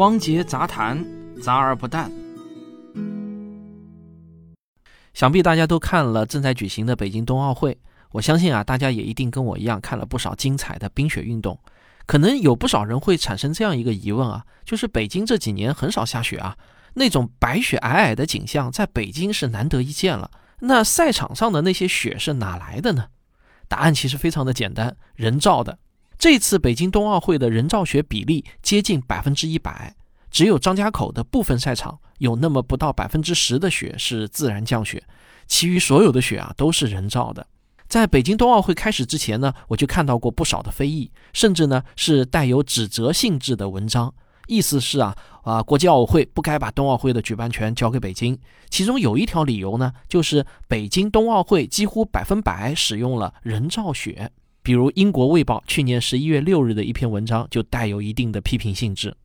汪杰杂谈，杂而不淡。想必大家都看了正在举行的北京冬奥会，我相信啊，大家也一定跟我一样看了不少精彩的冰雪运动。可能有不少人会产生这样一个疑问啊，就是北京这几年很少下雪啊，那种白雪皑皑的景象在北京是难得一见了。那赛场上的那些雪是哪来的呢？答案其实非常的简单，人造的。这次北京冬奥会的人造雪比例接近百分之一百，只有张家口的部分赛场有那么不到百分之十的雪是自然降雪，其余所有的雪啊都是人造的。在北京冬奥会开始之前呢，我就看到过不少的非议，甚至呢是带有指责性质的文章，意思是啊啊，国际奥委会不该把冬奥会的举办权交给北京。其中有一条理由呢，就是北京冬奥会几乎百分百使用了人造雪。比如英国《卫报》去年十一月六日的一篇文章就带有一定的批评性质。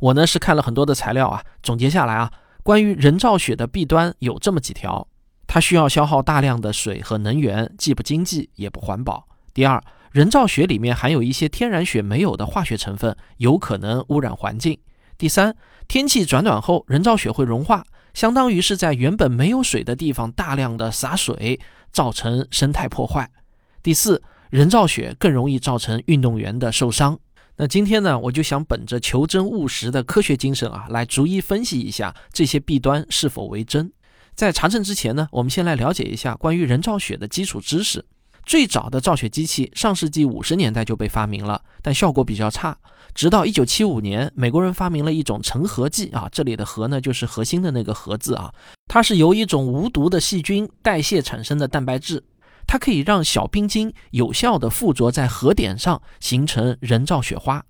我呢是看了很多的材料啊，总结下来啊，关于人造雪的弊端有这么几条：它需要消耗大量的水和能源，既不经济也不环保；第二，人造雪里面含有一些天然雪没有的化学成分，有可能污染环境；第三，天气转暖后，人造雪会融化，相当于是在原本没有水的地方大量的洒水，造成生态破坏；第四。人造雪更容易造成运动员的受伤。那今天呢，我就想本着求真务实的科学精神啊，来逐一分析一下这些弊端是否为真。在查证之前呢，我们先来了解一下关于人造雪的基础知识。最早的造雪机器上世纪五十年代就被发明了，但效果比较差。直到一九七五年，美国人发明了一种成核剂啊，这里的核呢就是核心的那个核字啊，它是由一种无毒的细菌代谢产生的蛋白质。它可以让小冰晶有效地附着在核点上，形成人造雪花。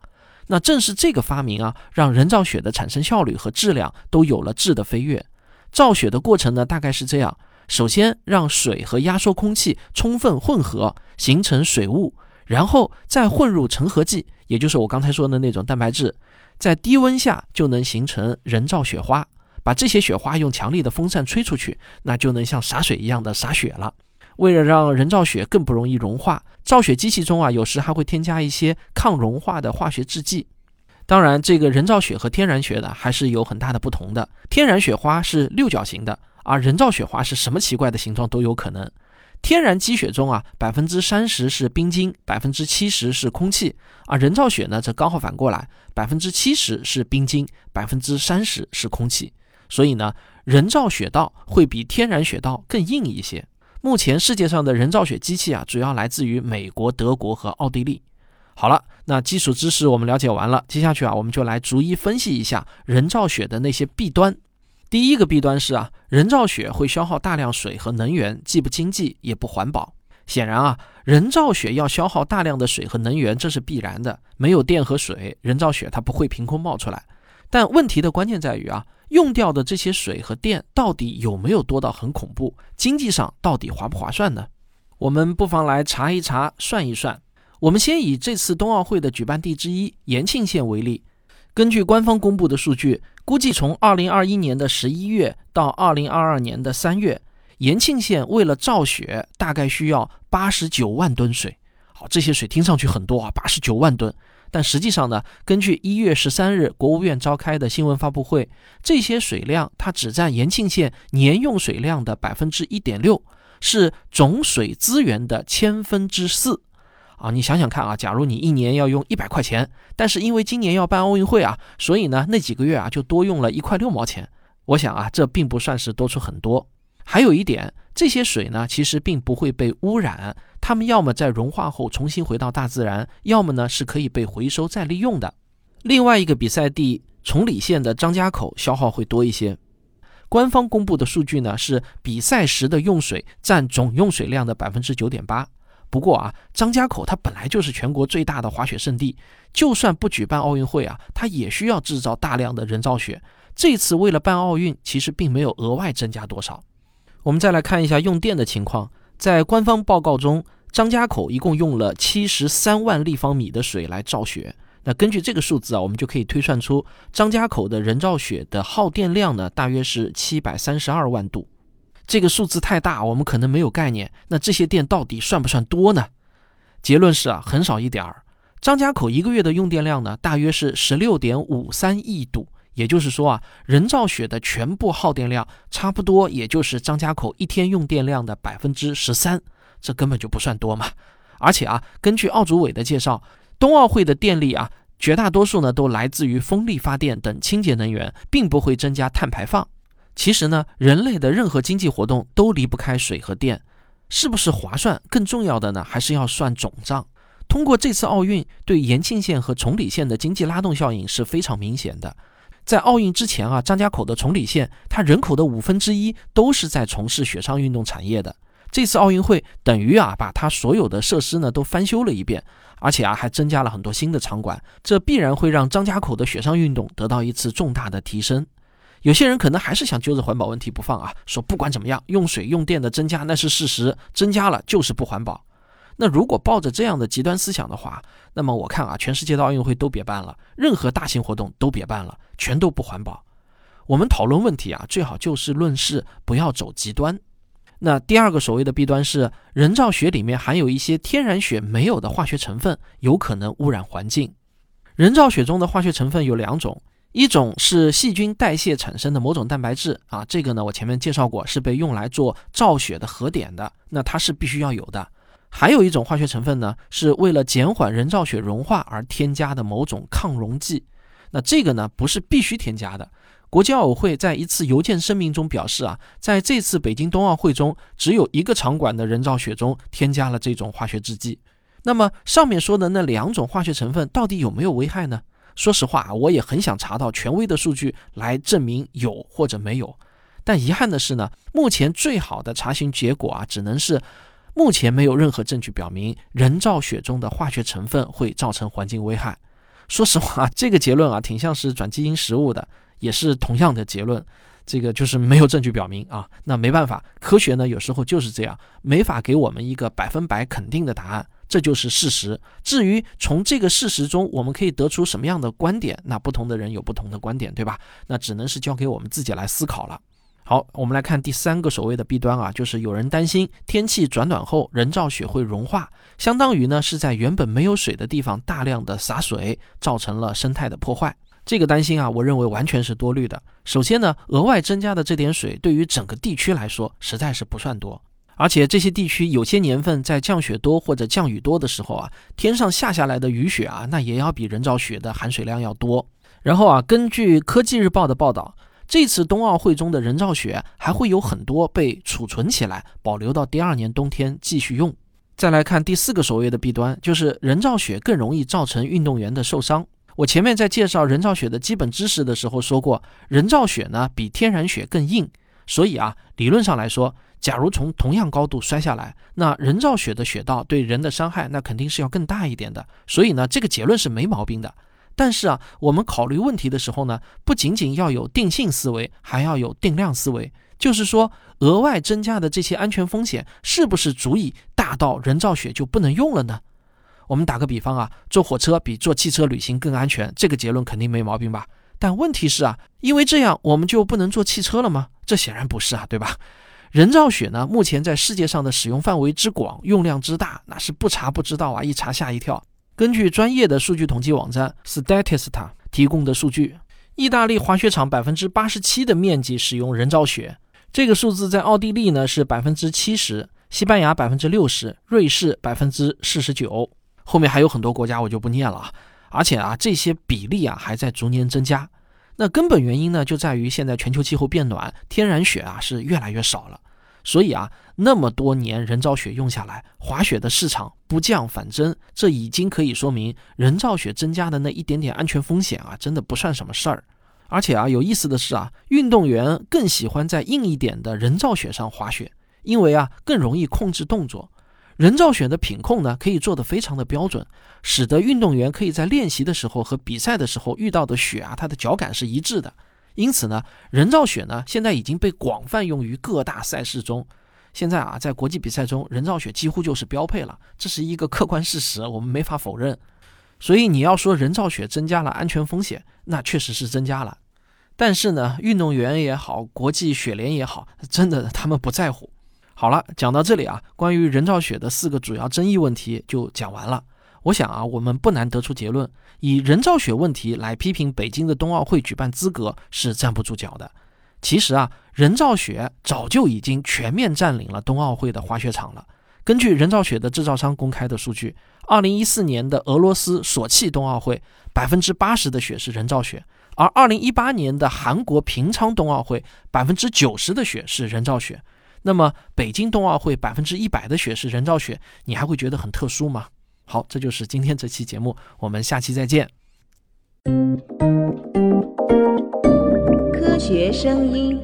那正是这个发明啊，让人造雪的产生效率和质量都有了质的飞跃。造雪的过程呢，大概是这样：首先让水和压缩空气充分混合，形成水雾，然后再混入成核剂，也就是我刚才说的那种蛋白质，在低温下就能形成人造雪花。把这些雪花用强力的风扇吹出去，那就能像洒水一样的洒雪了。为了让人造雪更不容易融化，造雪机器中啊，有时还会添加一些抗融化的化学制剂。当然，这个人造雪和天然雪呢，还是有很大的不同的。天然雪花是六角形的，而人造雪花是什么奇怪的形状都有可能。天然积雪中啊，百分之三十是冰晶，百分之七十是空气，而人造雪呢，则刚好反过来，百分之七十是冰晶，百分之三十是空气。所以呢，人造雪道会比天然雪道更硬一些。目前世界上的人造雪机器啊，主要来自于美国、德国和奥地利。好了，那基础知识我们了解完了，接下去啊，我们就来逐一分析一下人造雪的那些弊端。第一个弊端是啊，人造雪会消耗大量水和能源，既不经济也不环保。显然啊，人造雪要消耗大量的水和能源，这是必然的。没有电和水，人造雪它不会凭空冒出来。但问题的关键在于啊。用掉的这些水和电到底有没有多到很恐怖？经济上到底划不划算呢？我们不妨来查一查、算一算。我们先以这次冬奥会的举办地之一延庆县为例，根据官方公布的数据，估计从2021年的11月到2022年的3月，延庆县为了造雪，大概需要89万吨水。好，这些水听上去很多啊，89万吨。但实际上呢，根据一月十三日国务院召开的新闻发布会，这些水量它只占延庆县年用水量的百分之一点六，是总水资源的千分之四。啊，你想想看啊，假如你一年要用一百块钱，但是因为今年要办奥运会啊，所以呢那几个月啊就多用了一块六毛钱。我想啊，这并不算是多出很多。还有一点，这些水呢其实并不会被污染。它们要么在融化后重新回到大自然，要么呢是可以被回收再利用的。另外一个比赛地崇礼县的张家口消耗会多一些。官方公布的数据呢是比赛时的用水占总用水量的百分之九点八。不过啊，张家口它本来就是全国最大的滑雪胜地，就算不举办奥运会啊，它也需要制造大量的人造雪。这次为了办奥运，其实并没有额外增加多少。我们再来看一下用电的情况。在官方报告中，张家口一共用了七十三万立方米的水来造雪。那根据这个数字啊，我们就可以推算出张家口的人造雪的耗电量呢，大约是七百三十二万度。这个数字太大，我们可能没有概念。那这些电到底算不算多呢？结论是啊，很少一点儿。张家口一个月的用电量呢，大约是十六点五三亿度，也就是说啊，人造雪的全部耗电量差不多也就是张家口一天用电量的百分之十三，这根本就不算多嘛。而且啊，根据奥组委的介绍，冬奥会的电力啊，绝大多数呢都来自于风力发电等清洁能源，并不会增加碳排放。其实呢，人类的任何经济活动都离不开水和电，是不是划算？更重要的呢，还是要算总账。通过这次奥运，对延庆县和崇礼县的经济拉动效应是非常明显的。在奥运之前啊，张家口的崇礼县，它人口的五分之一都是在从事雪上运动产业的。这次奥运会等于啊，把它所有的设施呢都翻修了一遍，而且啊还增加了很多新的场馆，这必然会让张家口的雪上运动得到一次重大的提升。有些人可能还是想揪着环保问题不放啊，说不管怎么样，用水用电的增加那是事实，增加了就是不环保。那如果抱着这样的极端思想的话，那么我看啊，全世界的奥运会都别办了，任何大型活动都别办了，全都不环保。我们讨论问题啊，最好就事论事，不要走极端。那第二个所谓的弊端是，人造雪里面含有一些天然雪没有的化学成分，有可能污染环境。人造雪中的化学成分有两种，一种是细菌代谢产生的某种蛋白质啊，这个呢我前面介绍过，是被用来做造雪的核点的，那它是必须要有的。还有一种化学成分呢，是为了减缓人造雪融化而添加的某种抗溶剂。那这个呢，不是必须添加的。国际奥委会在一次邮件声明中表示啊，在这次北京冬奥会中，只有一个场馆的人造雪中添加了这种化学制剂。那么上面说的那两种化学成分到底有没有危害呢？说实话，我也很想查到权威的数据来证明有或者没有。但遗憾的是呢，目前最好的查询结果啊，只能是。目前没有任何证据表明人造雪中的化学成分会造成环境危害。说实话，这个结论啊，挺像是转基因食物的，也是同样的结论。这个就是没有证据表明啊，那没办法，科学呢有时候就是这样，没法给我们一个百分百肯定的答案，这就是事实。至于从这个事实中我们可以得出什么样的观点，那不同的人有不同的观点，对吧？那只能是交给我们自己来思考了。好，我们来看第三个所谓的弊端啊，就是有人担心天气转暖后人造雪会融化，相当于呢是在原本没有水的地方大量的洒水，造成了生态的破坏。这个担心啊，我认为完全是多虑的。首先呢，额外增加的这点水对于整个地区来说实在是不算多，而且这些地区有些年份在降雪多或者降雨多的时候啊，天上下下来的雨雪啊，那也要比人造雪的含水量要多。然后啊，根据科技日报的报道。这次冬奥会中的人造雪还会有很多被储存起来，保留到第二年冬天继续用。再来看第四个所谓的弊端，就是人造雪更容易造成运动员的受伤。我前面在介绍人造雪的基本知识的时候说过，人造雪呢比天然雪更硬，所以啊，理论上来说，假如从同样高度摔下来，那人造雪的雪道对人的伤害那肯定是要更大一点的。所以呢，这个结论是没毛病的。但是啊，我们考虑问题的时候呢，不仅仅要有定性思维，还要有定量思维。就是说，额外增加的这些安全风险，是不是足以大到人造雪就不能用了呢？我们打个比方啊，坐火车比坐汽车旅行更安全，这个结论肯定没毛病吧？但问题是啊，因为这样我们就不能坐汽车了吗？这显然不是啊，对吧？人造雪呢，目前在世界上的使用范围之广，用量之大，那是不查不知道啊，一查吓一跳。根据专业的数据统计网站 Statista 提供的数据，意大利滑雪场百分之八十七的面积使用人造雪，这个数字在奥地利呢是百分之七十，西班牙百分之六十，瑞士百分之四十九，后面还有很多国家我就不念了。而且啊，这些比例啊还在逐年增加。那根本原因呢就在于现在全球气候变暖，天然雪啊是越来越少了。所以啊，那么多年人造雪用下来，滑雪的市场不降反增，这已经可以说明人造雪增加的那一点点安全风险啊，真的不算什么事儿。而且啊，有意思的是啊，运动员更喜欢在硬一点的人造雪上滑雪，因为啊更容易控制动作。人造雪的品控呢，可以做得非常的标准，使得运动员可以在练习的时候和比赛的时候遇到的雪啊，它的脚感是一致的。因此呢，人造雪呢现在已经被广泛用于各大赛事中。现在啊，在国际比赛中，人造雪几乎就是标配了，这是一个客观事实，我们没法否认。所以你要说人造雪增加了安全风险，那确实是增加了。但是呢，运动员也好，国际雪联也好，真的他们不在乎。好了，讲到这里啊，关于人造雪的四个主要争议问题就讲完了。我想啊，我们不难得出结论：以人造雪问题来批评北京的冬奥会举办资格是站不住脚的。其实啊，人造雪早就已经全面占领了冬奥会的滑雪场了。根据人造雪的制造商公开的数据，二零一四年的俄罗斯索契冬奥会，百分之八十的雪是人造雪；而二零一八年的韩国平昌冬奥会，百分之九十的雪是人造雪。那么北京冬奥会百分之一百的雪是人造雪，你还会觉得很特殊吗？好，这就是今天这期节目，我们下期再见。科学声音。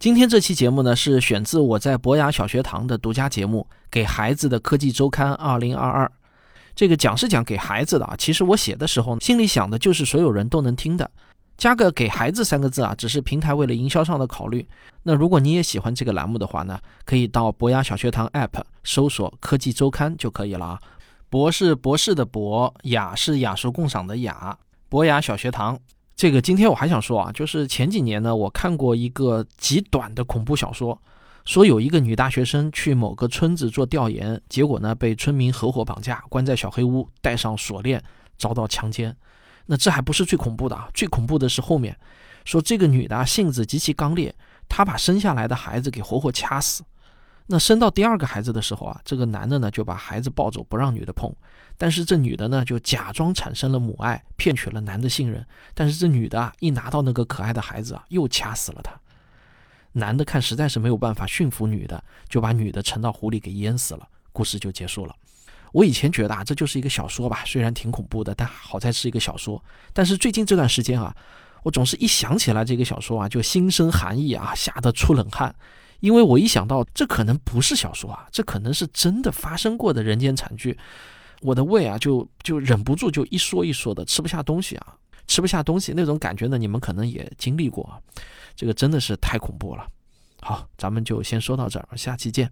今天这期节目呢，是选自我在博雅小学堂的独家节目《给孩子的科技周刊二零二二》。这个讲是讲给孩子的啊，其实我写的时候心里想的就是所有人都能听的。加个“给孩子”三个字啊，只是平台为了营销上的考虑。那如果你也喜欢这个栏目的话呢，可以到博雅小学堂 App 搜索“科技周刊”就可以了啊。博是博士的博，雅是雅俗共赏的雅。博雅小学堂，这个今天我还想说啊，就是前几年呢，我看过一个极短的恐怖小说，说有一个女大学生去某个村子做调研，结果呢被村民合伙绑架，关在小黑屋，戴上锁链，遭到强奸。那这还不是最恐怖的啊！最恐怖的是后面，说这个女的性子极其刚烈，她把生下来的孩子给活活掐死。那生到第二个孩子的时候啊，这个男的呢就把孩子抱走，不让女的碰。但是这女的呢就假装产生了母爱，骗取了男的信任。但是这女的啊一拿到那个可爱的孩子啊，又掐死了他。男的看实在是没有办法驯服女的，就把女的沉到湖里给淹死了。故事就结束了。我以前觉得啊，这就是一个小说吧，虽然挺恐怖的，但好在是一个小说。但是最近这段时间啊，我总是一想起来这个小说啊，就心生寒意啊，吓得出冷汗。因为我一想到这可能不是小说啊，这可能是真的发生过的人间惨剧，我的胃啊就就忍不住就一缩一缩的，吃不下东西啊，吃不下东西那种感觉呢，你们可能也经历过，这个真的是太恐怖了。好，咱们就先说到这儿，下期见。